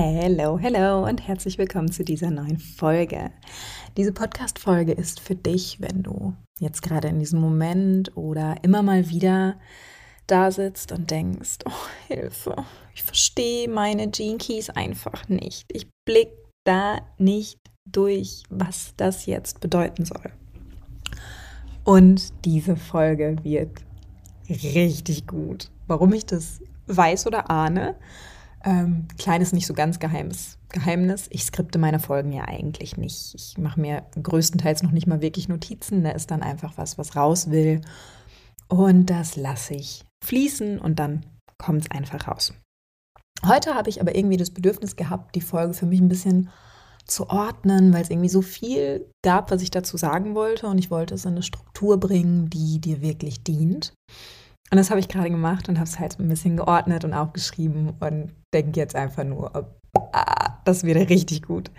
Hello, hello und herzlich willkommen zu dieser neuen Folge. Diese Podcast-Folge ist für dich, wenn du jetzt gerade in diesem Moment oder immer mal wieder da sitzt und denkst, oh Hilfe, ich verstehe meine Gene Keys einfach nicht. Ich blick da nicht durch, was das jetzt bedeuten soll. Und diese Folge wird richtig gut. Warum ich das weiß oder ahne, ähm, kleines, nicht so ganz geheimes Geheimnis. Ich skripte meine Folgen ja eigentlich nicht. Ich mache mir größtenteils noch nicht mal wirklich Notizen. Da ist dann einfach was, was raus will. Und das lasse ich fließen und dann kommt es einfach raus. Heute habe ich aber irgendwie das Bedürfnis gehabt, die Folge für mich ein bisschen zu ordnen, weil es irgendwie so viel gab, was ich dazu sagen wollte. Und ich wollte es in eine Struktur bringen, die dir wirklich dient. Und das habe ich gerade gemacht und habe es halt ein bisschen geordnet und aufgeschrieben und denke jetzt einfach nur, ah, das wird richtig gut.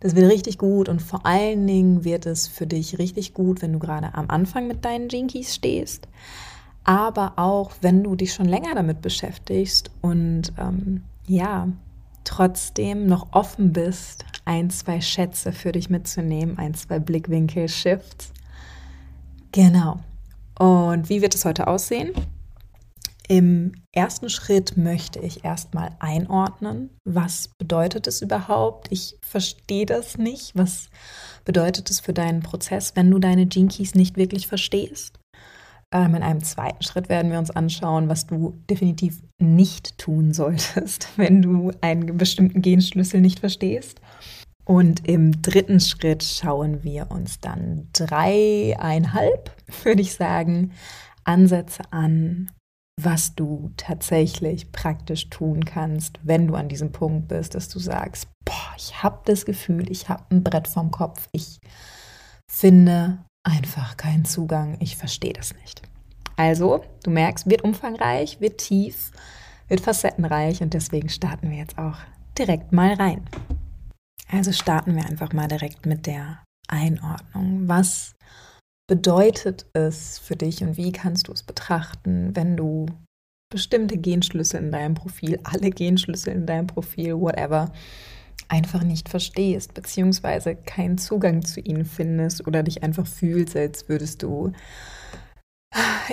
Das wird richtig gut und vor allen Dingen wird es für dich richtig gut, wenn du gerade am Anfang mit deinen Jinkies stehst, aber auch wenn du dich schon länger damit beschäftigst und ähm, ja, trotzdem noch offen bist, ein, zwei Schätze für dich mitzunehmen, ein, zwei Blickwinkel-Shifts. Genau. Und wie wird es heute aussehen? Im ersten Schritt möchte ich erstmal einordnen, was bedeutet es überhaupt? Ich verstehe das nicht. Was bedeutet es für deinen Prozess, wenn du deine Gene nicht wirklich verstehst? Ähm, in einem zweiten Schritt werden wir uns anschauen, was du definitiv nicht tun solltest, wenn du einen bestimmten Genschlüssel nicht verstehst. Und im dritten Schritt schauen wir uns dann dreieinhalb, würde ich sagen, Ansätze an, was du tatsächlich praktisch tun kannst, wenn du an diesem Punkt bist, dass du sagst, boah, ich habe das Gefühl, ich habe ein Brett vorm Kopf, ich finde einfach keinen Zugang, ich verstehe das nicht. Also, du merkst, wird umfangreich, wird tief, wird facettenreich und deswegen starten wir jetzt auch direkt mal rein. Also starten wir einfach mal direkt mit der Einordnung. Was bedeutet es für dich und wie kannst du es betrachten, wenn du bestimmte Genschlüssel in deinem Profil, alle Genschlüssel in deinem Profil, whatever, einfach nicht verstehst, beziehungsweise keinen Zugang zu ihnen findest oder dich einfach fühlst, als würdest du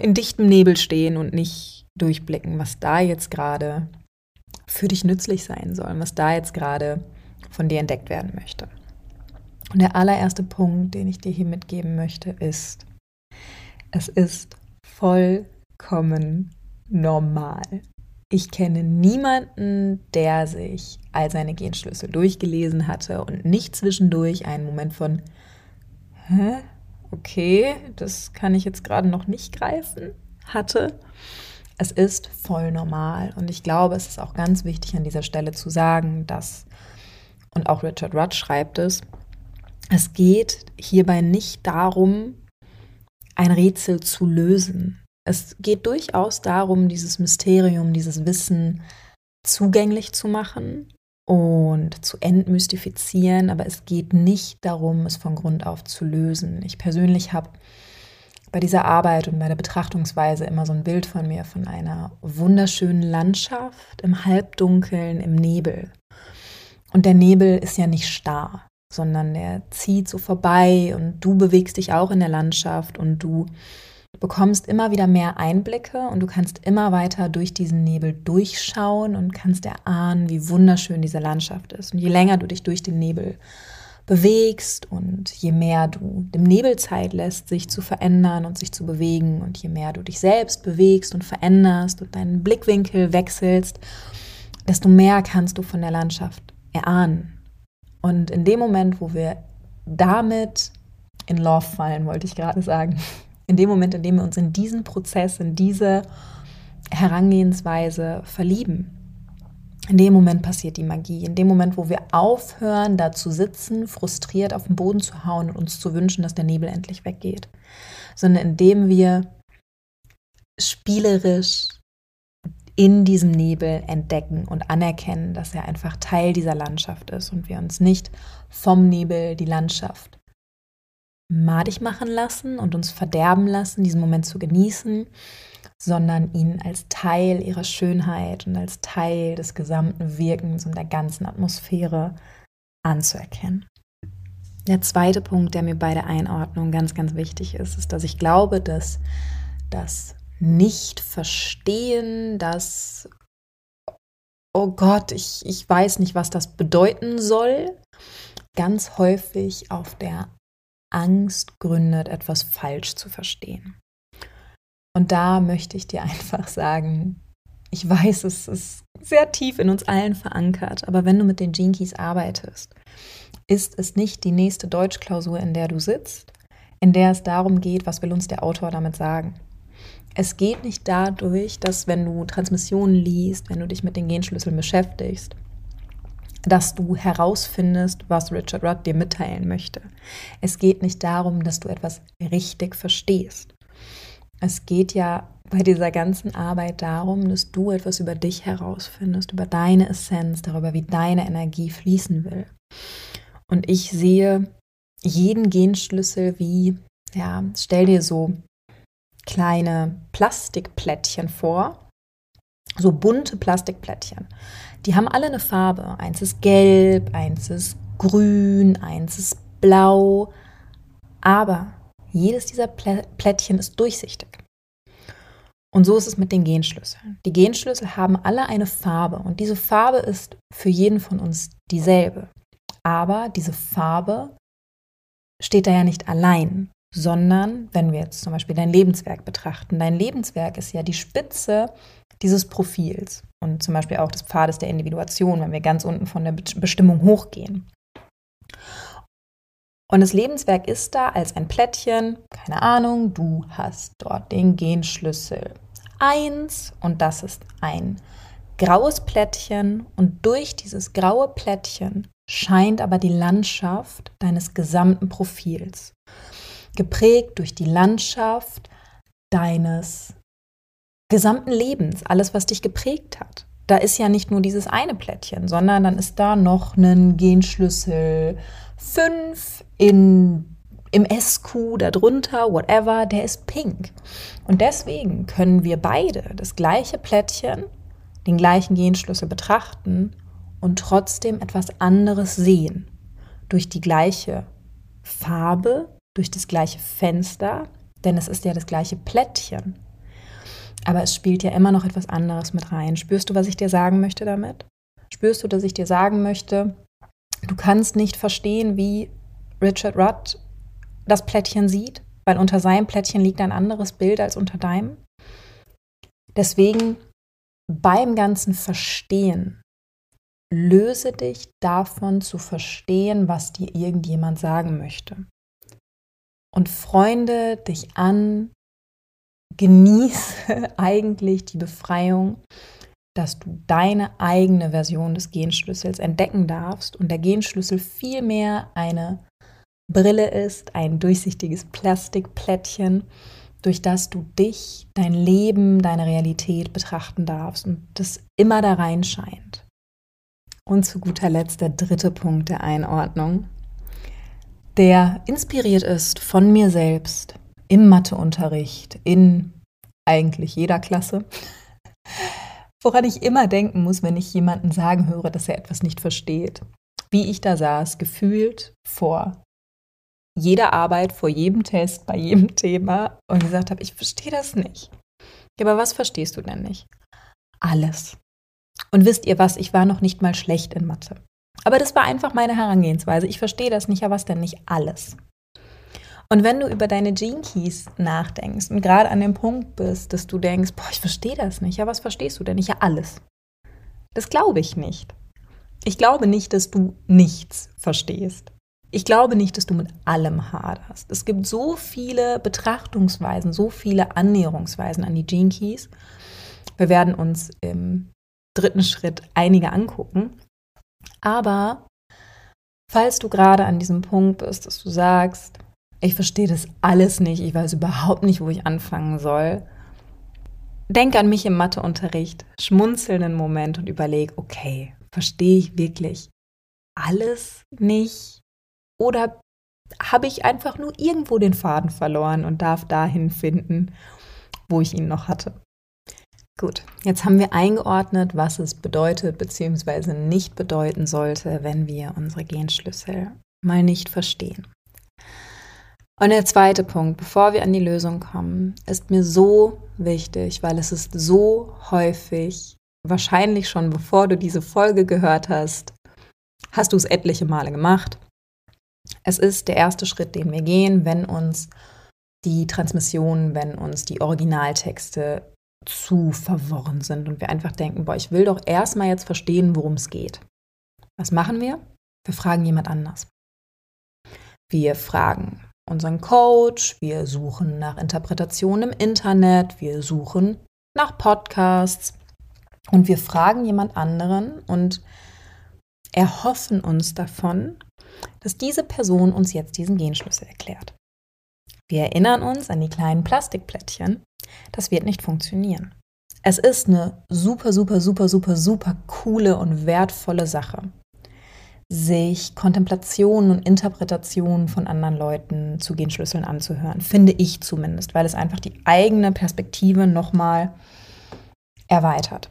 in dichtem Nebel stehen und nicht durchblicken, was da jetzt gerade für dich nützlich sein soll, was da jetzt gerade von dir entdeckt werden möchte. Und der allererste Punkt, den ich dir hier mitgeben möchte, ist, es ist vollkommen normal. Ich kenne niemanden, der sich all seine Genschlüssel durchgelesen hatte und nicht zwischendurch einen Moment von, hä? Okay, das kann ich jetzt gerade noch nicht greifen, hatte. Es ist voll normal und ich glaube, es ist auch ganz wichtig an dieser Stelle zu sagen, dass, und auch Richard Rudd schreibt es, es geht hierbei nicht darum, ein Rätsel zu lösen. Es geht durchaus darum, dieses Mysterium, dieses Wissen zugänglich zu machen und zu entmystifizieren, aber es geht nicht darum, es von Grund auf zu lösen. Ich persönlich habe bei dieser Arbeit und bei der Betrachtungsweise immer so ein Bild von mir von einer wunderschönen Landschaft im Halbdunkeln, im Nebel. Und der Nebel ist ja nicht starr sondern der zieht so vorbei und du bewegst dich auch in der Landschaft und du bekommst immer wieder mehr Einblicke und du kannst immer weiter durch diesen Nebel durchschauen und kannst erahnen, wie wunderschön diese Landschaft ist. Und je länger du dich durch den Nebel bewegst und je mehr du dem Nebel Zeit lässt, sich zu verändern und sich zu bewegen und je mehr du dich selbst bewegst und veränderst und deinen Blickwinkel wechselst, desto mehr kannst du von der Landschaft erahnen und in dem Moment, wo wir damit in Love fallen, wollte ich gerade sagen, in dem Moment, in dem wir uns in diesen Prozess, in diese Herangehensweise verlieben, In dem Moment passiert die Magie. In dem Moment, wo wir aufhören, da zu sitzen, frustriert auf den Boden zu hauen und uns zu wünschen, dass der Nebel endlich weggeht. Sondern indem wir spielerisch in diesem Nebel entdecken und anerkennen, dass er einfach Teil dieser Landschaft ist und wir uns nicht vom Nebel die Landschaft madig machen lassen und uns verderben lassen, diesen Moment zu genießen, sondern ihn als Teil ihrer Schönheit und als Teil des gesamten Wirkens und der ganzen Atmosphäre anzuerkennen. Der zweite Punkt, der mir bei der Einordnung ganz, ganz wichtig ist, ist, dass ich glaube, dass das Nicht-Verstehen, das, oh Gott, ich, ich weiß nicht, was das bedeuten soll, ganz häufig auf der Angst gründet, etwas falsch zu verstehen. Und da möchte ich dir einfach sagen, ich weiß, es ist sehr tief in uns allen verankert, aber wenn du mit den Keys arbeitest, ist es nicht die nächste Deutschklausur, in der du sitzt, in der es darum geht, was will uns der Autor damit sagen. Es geht nicht dadurch, dass wenn du Transmissionen liest, wenn du dich mit den Genschlüsseln beschäftigst, dass du herausfindest, was Richard Rudd dir mitteilen möchte. Es geht nicht darum, dass du etwas richtig verstehst. Es geht ja bei dieser ganzen Arbeit darum, dass du etwas über dich herausfindest, über deine Essenz, darüber, wie deine Energie fließen will. Und ich sehe jeden Genschlüssel wie, ja, stell dir so kleine Plastikplättchen vor, so bunte Plastikplättchen. Die haben alle eine Farbe. Eins ist gelb, eins ist grün, eins ist blau. Aber jedes dieser Plättchen ist durchsichtig. Und so ist es mit den Genschlüsseln. Die Genschlüssel haben alle eine Farbe und diese Farbe ist für jeden von uns dieselbe. Aber diese Farbe steht da ja nicht allein, sondern wenn wir jetzt zum Beispiel dein Lebenswerk betrachten, dein Lebenswerk ist ja die Spitze dieses Profils und zum Beispiel auch des Pfades der Individuation, wenn wir ganz unten von der Bestimmung hochgehen. Und das Lebenswerk ist da als ein Plättchen, keine Ahnung, du hast dort den Genschlüssel 1 und das ist ein graues Plättchen und durch dieses graue Plättchen scheint aber die Landschaft deines gesamten Profils, geprägt durch die Landschaft deines gesamten Lebens, alles, was dich geprägt hat. Da ist ja nicht nur dieses eine Plättchen, sondern dann ist da noch ein Genschlüssel 5 in, im SQ darunter, whatever, der ist pink. Und deswegen können wir beide das gleiche Plättchen, den gleichen Genschlüssel betrachten und trotzdem etwas anderes sehen. Durch die gleiche Farbe, durch das gleiche Fenster, denn es ist ja das gleiche Plättchen. Aber es spielt ja immer noch etwas anderes mit rein. Spürst du, was ich dir sagen möchte damit? Spürst du, dass ich dir sagen möchte, du kannst nicht verstehen, wie Richard Rudd das Plättchen sieht, weil unter seinem Plättchen liegt ein anderes Bild als unter deinem? Deswegen beim ganzen Verstehen löse dich davon zu verstehen, was dir irgendjemand sagen möchte. Und freunde dich an genieße eigentlich die Befreiung, dass du deine eigene Version des Genschlüssels entdecken darfst und der Genschlüssel vielmehr eine Brille ist, ein durchsichtiges Plastikplättchen, durch das du dich, dein Leben, deine Realität betrachten darfst und das immer da reinscheint. Und zu guter Letzt der dritte Punkt der Einordnung, der inspiriert ist von mir selbst, im Matheunterricht, in eigentlich jeder Klasse. Woran ich immer denken muss, wenn ich jemanden sagen höre, dass er etwas nicht versteht. Wie ich da saß, gefühlt vor jeder Arbeit, vor jedem Test, bei jedem Thema und gesagt habe, ich verstehe das nicht. Ja, aber was verstehst du denn nicht? Alles. Und wisst ihr was, ich war noch nicht mal schlecht in Mathe. Aber das war einfach meine Herangehensweise. Ich verstehe das nicht, ja was denn nicht alles? Und wenn du über deine Gene Keys nachdenkst und gerade an dem Punkt bist, dass du denkst, boah, ich verstehe das nicht, ja, was verstehst du denn nicht? Ja, alles. Das glaube ich nicht. Ich glaube nicht, dass du nichts verstehst. Ich glaube nicht, dass du mit allem haderst. Es gibt so viele Betrachtungsweisen, so viele Annäherungsweisen an die Gene Keys. Wir werden uns im dritten Schritt einige angucken. Aber falls du gerade an diesem Punkt bist, dass du sagst, ich verstehe das alles nicht, ich weiß überhaupt nicht, wo ich anfangen soll, denk an mich im Matheunterricht, schmunzel einen Moment und überleg, okay, verstehe ich wirklich alles nicht? Oder habe ich einfach nur irgendwo den Faden verloren und darf dahin finden, wo ich ihn noch hatte? Gut, jetzt haben wir eingeordnet, was es bedeutet bzw. nicht bedeuten sollte, wenn wir unsere Genschlüssel mal nicht verstehen. Und der zweite Punkt, bevor wir an die Lösung kommen, ist mir so wichtig, weil es ist so häufig, wahrscheinlich schon bevor du diese Folge gehört hast, hast du es etliche Male gemacht. Es ist der erste Schritt, den wir gehen, wenn uns die Transmissionen, wenn uns die Originaltexte zu verworren sind und wir einfach denken, boah, ich will doch erstmal jetzt verstehen, worum es geht. Was machen wir? Wir fragen jemand anders. Wir fragen unseren Coach, wir suchen nach Interpretationen im Internet, wir suchen nach Podcasts und wir fragen jemand anderen und erhoffen uns davon, dass diese Person uns jetzt diesen Genschlüssel erklärt. Wir erinnern uns an die kleinen Plastikplättchen. Das wird nicht funktionieren. Es ist eine super, super, super, super, super coole und wertvolle Sache, sich Kontemplationen und Interpretationen von anderen Leuten zu Genschlüsseln anzuhören. Finde ich zumindest, weil es einfach die eigene Perspektive nochmal erweitert.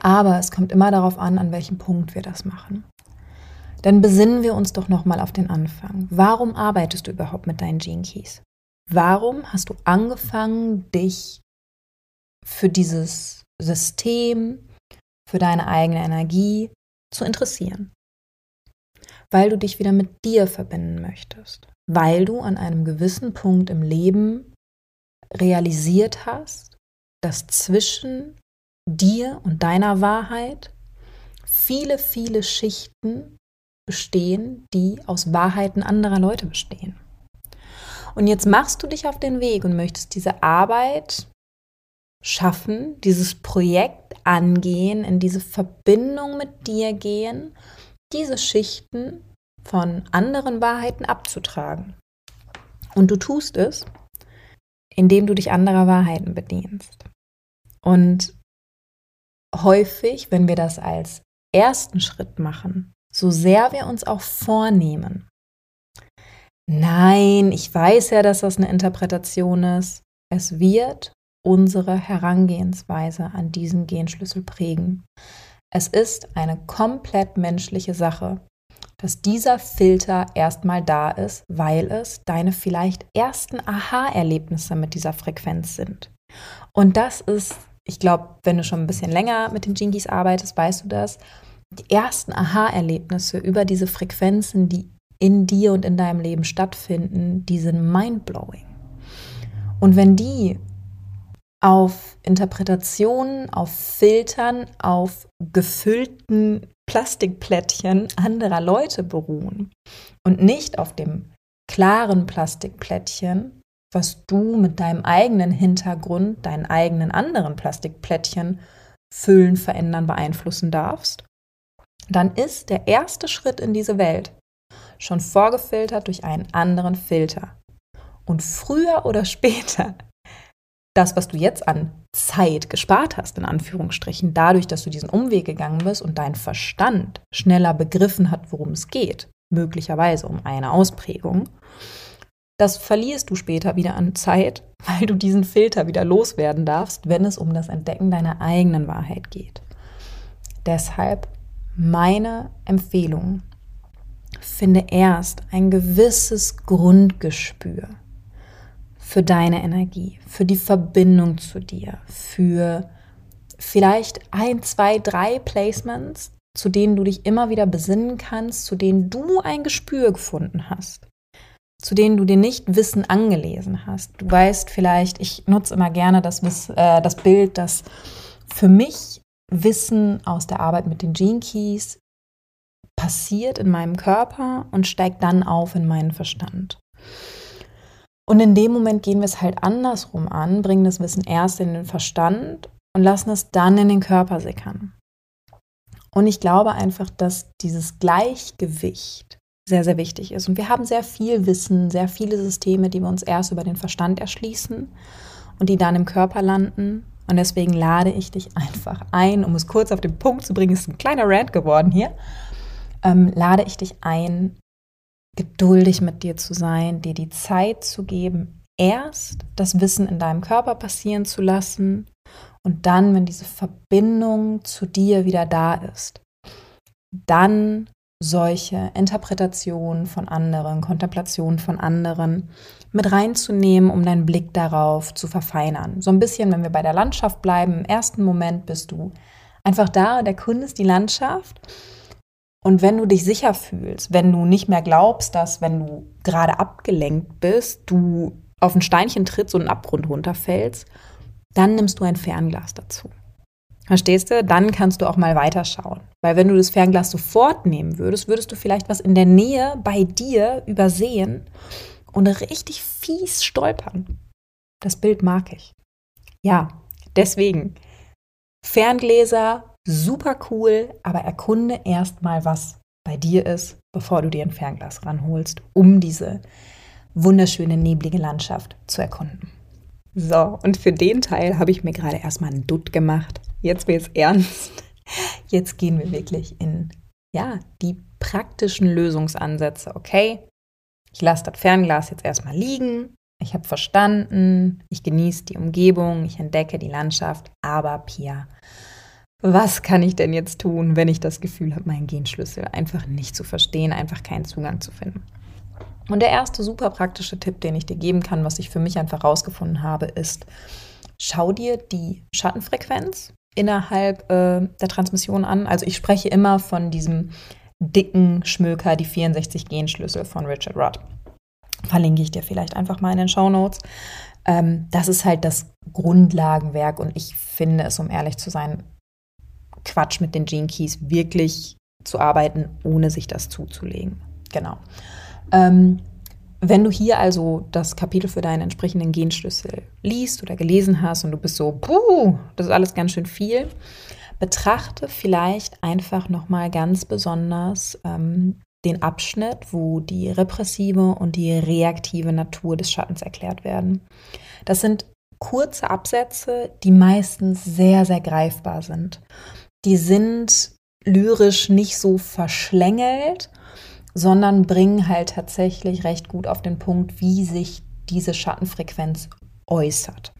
Aber es kommt immer darauf an, an welchem Punkt wir das machen. Dann besinnen wir uns doch nochmal auf den Anfang. Warum arbeitest du überhaupt mit deinen Gene Keys? Warum hast du angefangen, dich für dieses System, für deine eigene Energie zu interessieren? Weil du dich wieder mit dir verbinden möchtest. Weil du an einem gewissen Punkt im Leben realisiert hast, dass zwischen dir und deiner Wahrheit viele, viele Schichten bestehen, die aus Wahrheiten anderer Leute bestehen. Und jetzt machst du dich auf den Weg und möchtest diese Arbeit schaffen, dieses Projekt angehen, in diese Verbindung mit dir gehen, diese Schichten von anderen Wahrheiten abzutragen. Und du tust es, indem du dich anderer Wahrheiten bedienst. Und häufig, wenn wir das als ersten Schritt machen, so sehr wir uns auch vornehmen, nein, ich weiß ja, dass das eine Interpretation ist, es wird unsere Herangehensweise an diesen Genschlüssel prägen. Es ist eine komplett menschliche Sache, dass dieser Filter erstmal da ist, weil es deine vielleicht ersten Aha-Erlebnisse mit dieser Frequenz sind. Und das ist ich glaube, wenn du schon ein bisschen länger mit den Jinkies arbeitest, weißt du das. Die ersten Aha-Erlebnisse über diese Frequenzen, die in dir und in deinem Leben stattfinden, die sind mindblowing. Und wenn die auf Interpretationen, auf Filtern, auf gefüllten Plastikplättchen anderer Leute beruhen und nicht auf dem klaren Plastikplättchen, was du mit deinem eigenen Hintergrund, deinen eigenen anderen Plastikplättchen füllen, verändern, beeinflussen darfst, dann ist der erste Schritt in diese Welt schon vorgefiltert durch einen anderen Filter. Und früher oder später, das, was du jetzt an Zeit gespart hast, in Anführungsstrichen, dadurch, dass du diesen Umweg gegangen bist und dein Verstand schneller begriffen hat, worum es geht, möglicherweise um eine Ausprägung, das verlierst du später wieder an Zeit, weil du diesen Filter wieder loswerden darfst, wenn es um das Entdecken deiner eigenen Wahrheit geht. Deshalb meine Empfehlung, finde erst ein gewisses Grundgespür für deine Energie, für die Verbindung zu dir, für vielleicht ein, zwei, drei Placements, zu denen du dich immer wieder besinnen kannst, zu denen du ein Gespür gefunden hast zu denen du dir nicht Wissen angelesen hast. Du weißt vielleicht, ich nutze immer gerne das, äh, das Bild, dass für mich Wissen aus der Arbeit mit den Gene Keys passiert in meinem Körper und steigt dann auf in meinen Verstand. Und in dem Moment gehen wir es halt andersrum an, bringen das Wissen erst in den Verstand und lassen es dann in den Körper sickern. Und ich glaube einfach, dass dieses Gleichgewicht sehr, sehr wichtig ist. Und wir haben sehr viel Wissen, sehr viele Systeme, die wir uns erst über den Verstand erschließen und die dann im Körper landen. Und deswegen lade ich dich einfach ein, um es kurz auf den Punkt zu bringen, ist ein kleiner Rant geworden hier, ähm, lade ich dich ein, geduldig mit dir zu sein, dir die Zeit zu geben, erst das Wissen in deinem Körper passieren zu lassen und dann, wenn diese Verbindung zu dir wieder da ist, dann solche Interpretationen von anderen, Kontemplationen von anderen mit reinzunehmen, um deinen Blick darauf zu verfeinern. So ein bisschen, wenn wir bei der Landschaft bleiben, im ersten Moment bist du einfach da und erkundest die Landschaft. Und wenn du dich sicher fühlst, wenn du nicht mehr glaubst, dass, wenn du gerade abgelenkt bist, du auf ein Steinchen trittst und einen Abgrund runterfällst dann nimmst du ein Fernglas dazu. Verstehst du? Dann kannst du auch mal weiterschauen. Weil wenn du das Fernglas sofort nehmen würdest, würdest du vielleicht was in der Nähe bei dir übersehen und richtig fies stolpern. Das Bild mag ich. Ja, deswegen. Ferngläser, super cool, aber erkunde erst mal, was bei dir ist, bevor du dir ein Fernglas ranholst, um diese wunderschöne, neblige Landschaft zu erkunden. So, und für den Teil habe ich mir gerade erstmal einen Dutt gemacht. Jetzt wird es ernst. Jetzt gehen wir wirklich in, ja, die praktischen Lösungsansätze. Okay, ich lasse das Fernglas jetzt erstmal liegen. Ich habe verstanden, ich genieße die Umgebung, ich entdecke die Landschaft. Aber Pia, was kann ich denn jetzt tun, wenn ich das Gefühl habe, meinen Genschlüssel einfach nicht zu verstehen, einfach keinen Zugang zu finden? Und der erste super praktische Tipp, den ich dir geben kann, was ich für mich einfach rausgefunden habe, ist, schau dir die Schattenfrequenz innerhalb äh, der Transmission an. Also ich spreche immer von diesem dicken Schmöker, die 64 Genschlüssel von Richard Rudd. Verlinke ich dir vielleicht einfach mal in den Show Notes. Ähm, das ist halt das Grundlagenwerk und ich finde es, um ehrlich zu sein, Quatsch mit den Gene Keys wirklich zu arbeiten, ohne sich das zuzulegen. Genau. Ähm, wenn du hier also das Kapitel für deinen entsprechenden Genschlüssel liest oder gelesen hast und du bist so, puh, das ist alles ganz schön viel, betrachte vielleicht einfach nochmal ganz besonders ähm, den Abschnitt, wo die repressive und die reaktive Natur des Schattens erklärt werden. Das sind kurze Absätze, die meistens sehr, sehr greifbar sind. Die sind lyrisch nicht so verschlängelt, sondern bringen halt tatsächlich recht gut auf den Punkt, wie sich diese Schattenfrequenz äußert.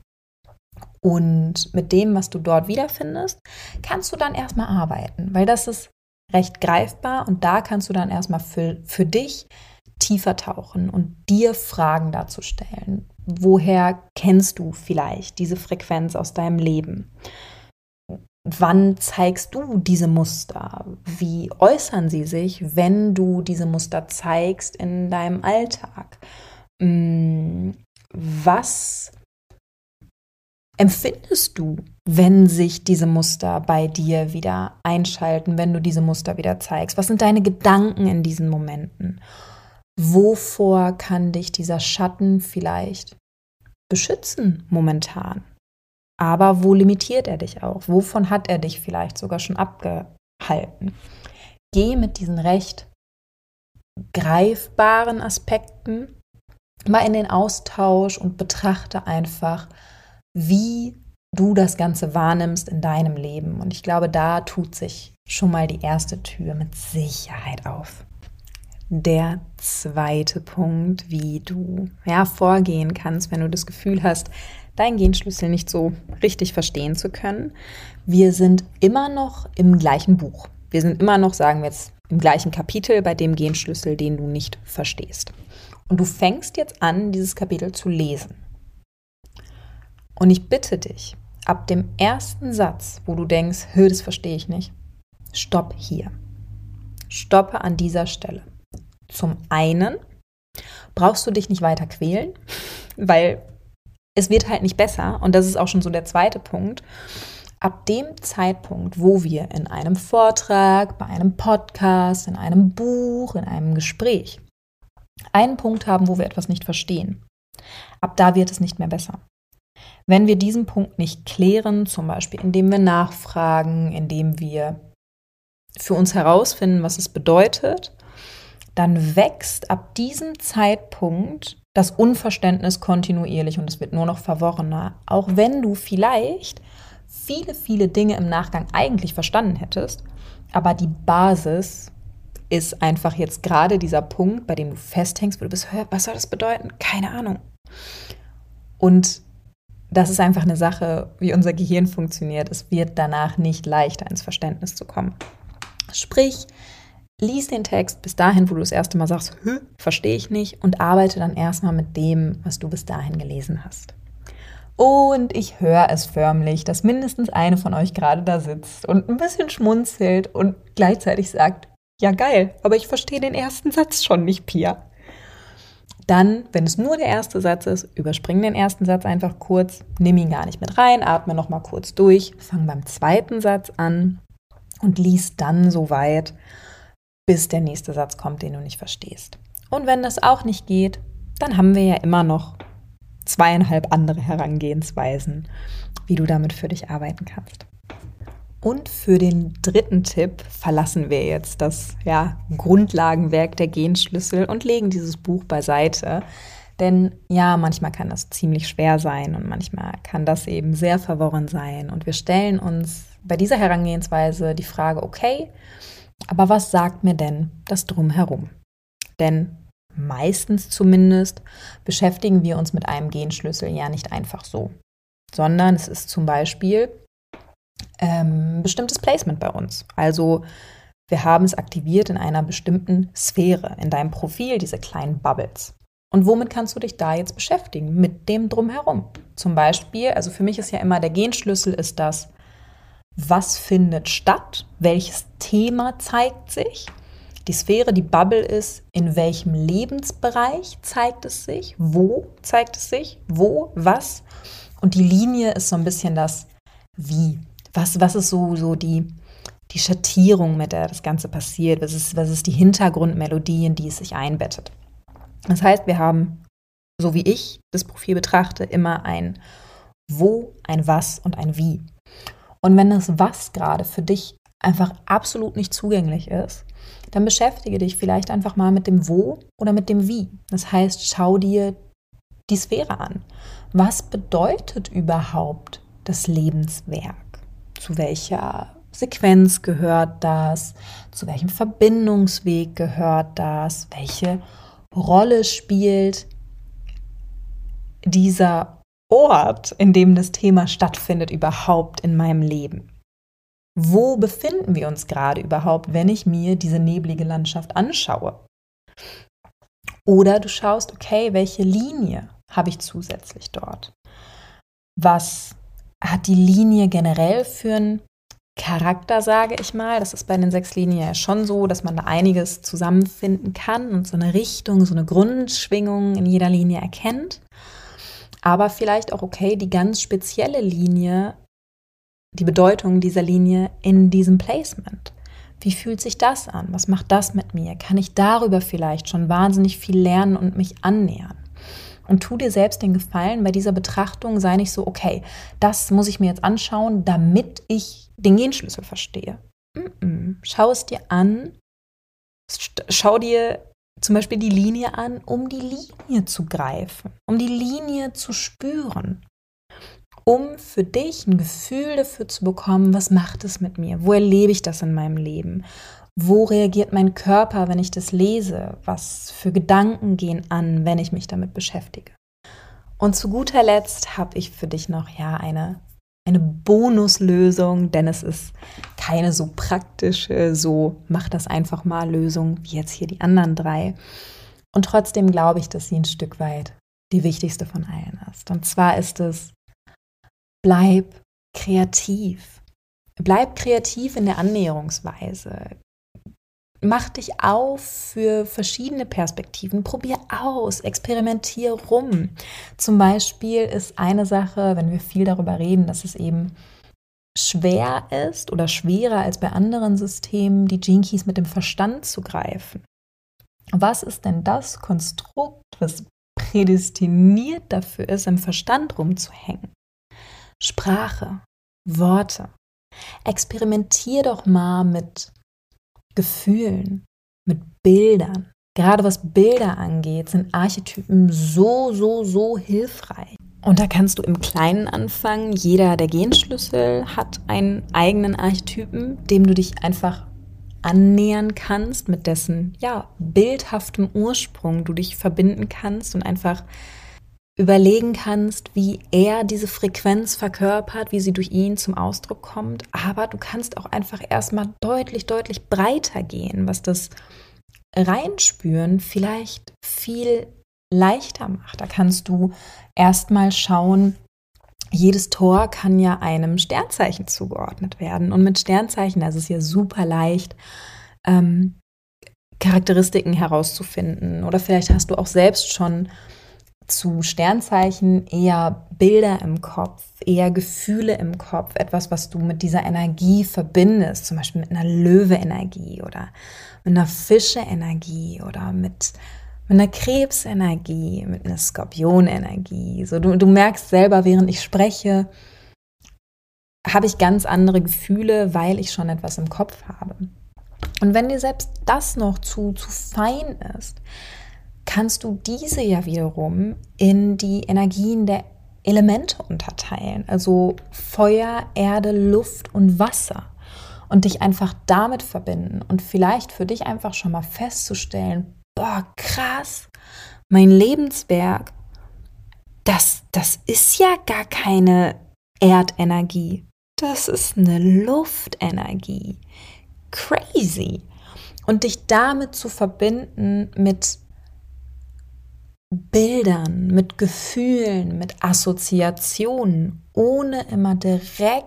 Und mit dem, was du dort wiederfindest, kannst du dann erstmal arbeiten, weil das ist recht greifbar und da kannst du dann erstmal für, für dich tiefer tauchen und dir Fragen dazu stellen. Woher kennst du vielleicht diese Frequenz aus deinem Leben? Wann zeigst du diese Muster? Wie äußern sie sich, wenn du diese Muster zeigst in deinem Alltag? Mm, was empfindest du, wenn sich diese Muster bei dir wieder einschalten, wenn du diese Muster wieder zeigst? Was sind deine Gedanken in diesen Momenten? Wovor kann dich dieser Schatten vielleicht beschützen momentan? Aber wo limitiert er dich auch? Wovon hat er dich vielleicht sogar schon abgehalten? Geh mit diesen recht greifbaren Aspekten mal in den Austausch und betrachte einfach, wie du das Ganze wahrnimmst in deinem Leben. Und ich glaube, da tut sich schon mal die erste Tür mit Sicherheit auf. Der zweite Punkt, wie du ja, vorgehen kannst, wenn du das Gefühl hast, deinen Genschlüssel nicht so richtig verstehen zu können. Wir sind immer noch im gleichen Buch. Wir sind immer noch, sagen wir jetzt, im gleichen Kapitel bei dem Genschlüssel, den du nicht verstehst. Und du fängst jetzt an, dieses Kapitel zu lesen. Und ich bitte dich, ab dem ersten Satz, wo du denkst, hör, das verstehe ich nicht, stopp hier. Stoppe an dieser Stelle. Zum einen brauchst du dich nicht weiter quälen, weil es wird halt nicht besser. Und das ist auch schon so der zweite Punkt. Ab dem Zeitpunkt, wo wir in einem Vortrag, bei einem Podcast, in einem Buch, in einem Gespräch einen Punkt haben, wo wir etwas nicht verstehen, ab da wird es nicht mehr besser. Wenn wir diesen Punkt nicht klären, zum Beispiel indem wir nachfragen, indem wir für uns herausfinden, was es bedeutet, dann wächst ab diesem Zeitpunkt das Unverständnis kontinuierlich und es wird nur noch verworrener. Auch wenn du vielleicht viele, viele Dinge im Nachgang eigentlich verstanden hättest, aber die Basis ist einfach jetzt gerade dieser Punkt, bei dem du festhängst, wo du bist, was soll das bedeuten? Keine Ahnung. Und das ist einfach eine Sache, wie unser Gehirn funktioniert. Es wird danach nicht leichter ins Verständnis zu kommen. Sprich, lies den Text bis dahin, wo du das erste Mal sagst, verstehe ich nicht, und arbeite dann erstmal mit dem, was du bis dahin gelesen hast. Und ich höre es förmlich, dass mindestens eine von euch gerade da sitzt und ein bisschen schmunzelt und gleichzeitig sagt, ja geil, aber ich verstehe den ersten Satz schon nicht, Pia. Dann, wenn es nur der erste Satz ist, überspring den ersten Satz einfach kurz, nimm ihn gar nicht mit rein, atme nochmal kurz durch, fang beim zweiten Satz an und lies dann so weit, bis der nächste Satz kommt, den du nicht verstehst. Und wenn das auch nicht geht, dann haben wir ja immer noch zweieinhalb andere Herangehensweisen, wie du damit für dich arbeiten kannst. Und für den dritten Tipp verlassen wir jetzt das ja, Grundlagenwerk der Genschlüssel und legen dieses Buch beiseite. Denn ja, manchmal kann das ziemlich schwer sein und manchmal kann das eben sehr verworren sein. Und wir stellen uns bei dieser Herangehensweise die Frage, okay, aber was sagt mir denn das drumherum? Denn meistens zumindest beschäftigen wir uns mit einem Genschlüssel ja nicht einfach so, sondern es ist zum Beispiel ähm, bestimmtes Placement bei uns. Also wir haben es aktiviert in einer bestimmten Sphäre, in deinem Profil, diese kleinen Bubbles. Und womit kannst du dich da jetzt beschäftigen? Mit dem drumherum. Zum Beispiel, also für mich ist ja immer der Genschlüssel ist das, was findet statt, welches Thema zeigt sich. Die Sphäre, die Bubble ist, in welchem Lebensbereich zeigt es sich, wo zeigt es sich, wo, was. Und die Linie ist so ein bisschen das Wie was, was ist so, so die, die Schattierung, mit der das Ganze passiert? Was ist, was ist die Hintergrundmelodie, in die es sich einbettet? Das heißt, wir haben, so wie ich das Profil betrachte, immer ein Wo, ein Was und ein Wie. Und wenn das Was gerade für dich einfach absolut nicht zugänglich ist, dann beschäftige dich vielleicht einfach mal mit dem Wo oder mit dem Wie. Das heißt, schau dir die Sphäre an. Was bedeutet überhaupt das Lebenswerk? zu welcher Sequenz gehört das, zu welchem Verbindungsweg gehört das, welche Rolle spielt dieser Ort, in dem das Thema stattfindet, überhaupt in meinem Leben. Wo befinden wir uns gerade überhaupt, wenn ich mir diese neblige Landschaft anschaue? Oder du schaust, okay, welche Linie habe ich zusätzlich dort? Was hat die Linie generell für einen Charakter, sage ich mal. Das ist bei den sechs Linien ja schon so, dass man da einiges zusammenfinden kann und so eine Richtung, so eine Grundschwingung in jeder Linie erkennt. Aber vielleicht auch, okay, die ganz spezielle Linie, die Bedeutung dieser Linie in diesem Placement. Wie fühlt sich das an? Was macht das mit mir? Kann ich darüber vielleicht schon wahnsinnig viel lernen und mich annähern? Und tu dir selbst den Gefallen, bei dieser Betrachtung sei nicht so, okay, das muss ich mir jetzt anschauen, damit ich den Genschlüssel verstehe. Schau es dir an, schau dir zum Beispiel die Linie an, um die Linie zu greifen, um die Linie zu spüren, um für dich ein Gefühl dafür zu bekommen, was macht es mit mir, wo erlebe ich das in meinem Leben, wo reagiert mein Körper, wenn ich das lese? Was für Gedanken gehen an, wenn ich mich damit beschäftige? Und zu guter Letzt habe ich für dich noch ja eine, eine Bonuslösung, denn es ist keine so praktische, so mach das einfach mal Lösung wie jetzt hier die anderen drei. Und trotzdem glaube ich, dass sie ein Stück weit die wichtigste von allen ist. Und zwar ist es, bleib kreativ. Bleib kreativ in der Annäherungsweise mach dich auf für verschiedene Perspektiven, probier aus, experimentier rum. Zum Beispiel ist eine Sache, wenn wir viel darüber reden, dass es eben schwer ist oder schwerer als bei anderen Systemen, die Keys mit dem Verstand zu greifen. Was ist denn das Konstrukt, was prädestiniert dafür ist, im Verstand rumzuhängen. Sprache, Worte. Experimentier doch mal mit Gefühlen, mit Bildern. Gerade was Bilder angeht, sind Archetypen so, so, so hilfreich. Und da kannst du im Kleinen anfangen. Jeder der Genschlüssel hat einen eigenen Archetypen, dem du dich einfach annähern kannst, mit dessen ja, bildhaftem Ursprung du dich verbinden kannst und einfach überlegen kannst, wie er diese Frequenz verkörpert, wie sie durch ihn zum Ausdruck kommt. Aber du kannst auch einfach erstmal deutlich, deutlich breiter gehen, was das Reinspüren vielleicht viel leichter macht. Da kannst du erstmal schauen, jedes Tor kann ja einem Sternzeichen zugeordnet werden. Und mit Sternzeichen, das ist ja super leicht, ähm, Charakteristiken herauszufinden. Oder vielleicht hast du auch selbst schon zu Sternzeichen eher Bilder im Kopf, eher Gefühle im Kopf, etwas, was du mit dieser Energie verbindest, zum Beispiel mit einer Löwe-Energie oder mit einer Fische-Energie oder mit mit einer Krebsenergie, mit einer Skorpionenergie. So, du, du merkst selber, während ich spreche, habe ich ganz andere Gefühle, weil ich schon etwas im Kopf habe. Und wenn dir selbst das noch zu, zu fein ist, kannst du diese ja wiederum in die Energien der Elemente unterteilen. Also Feuer, Erde, Luft und Wasser. Und dich einfach damit verbinden und vielleicht für dich einfach schon mal festzustellen, boah, krass, mein Lebenswerk, das, das ist ja gar keine Erdenergie. Das ist eine Luftenergie. Crazy. Und dich damit zu verbinden mit Bildern, mit Gefühlen, mit Assoziationen, ohne immer direkt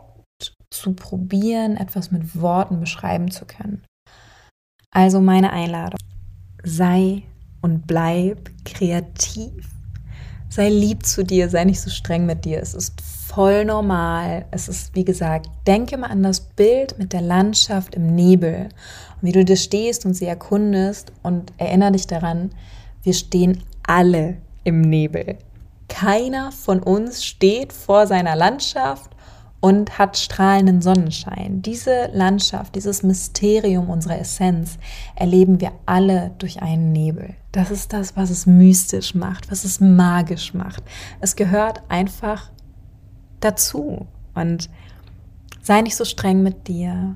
zu probieren, etwas mit Worten beschreiben zu können. Also meine Einladung sei und bleib kreativ. Sei lieb zu dir, sei nicht so streng mit dir. Es ist voll normal. Es ist, wie gesagt, denke mal an das Bild mit der Landschaft im Nebel und wie du da stehst und sie erkundest und erinnere dich daran, wir stehen alle im Nebel. Keiner von uns steht vor seiner Landschaft und hat strahlenden Sonnenschein. Diese Landschaft, dieses Mysterium unserer Essenz erleben wir alle durch einen Nebel. Das ist das, was es mystisch macht, was es magisch macht. Es gehört einfach dazu. Und sei nicht so streng mit dir.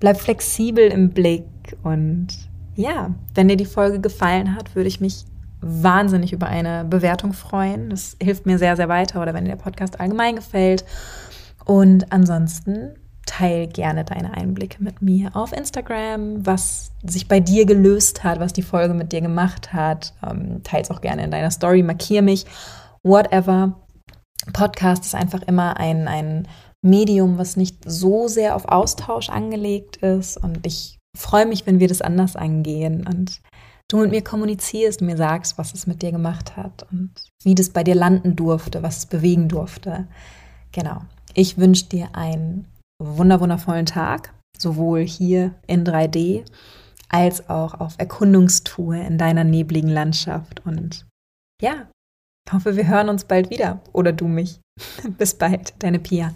Bleib flexibel im Blick. Und ja, wenn dir die Folge gefallen hat, würde ich mich wahnsinnig über eine Bewertung freuen. Das hilft mir sehr, sehr weiter. Oder wenn dir der Podcast allgemein gefällt und ansonsten teil gerne deine Einblicke mit mir auf Instagram, was sich bei dir gelöst hat, was die Folge mit dir gemacht hat. Ähm, es auch gerne in deiner Story, markier mich, whatever. Podcast ist einfach immer ein, ein Medium, was nicht so sehr auf Austausch angelegt ist. Und ich freue mich, wenn wir das anders angehen und du mit mir kommunizierst, mir sagst, was es mit dir gemacht hat und wie das bei dir landen durfte, was es bewegen durfte. Genau. Ich wünsche dir einen wunderwundervollen Tag, sowohl hier in 3D als auch auf Erkundungstour in deiner nebligen Landschaft. Und ja, hoffe, wir hören uns bald wieder oder du mich. Bis bald, deine Pia.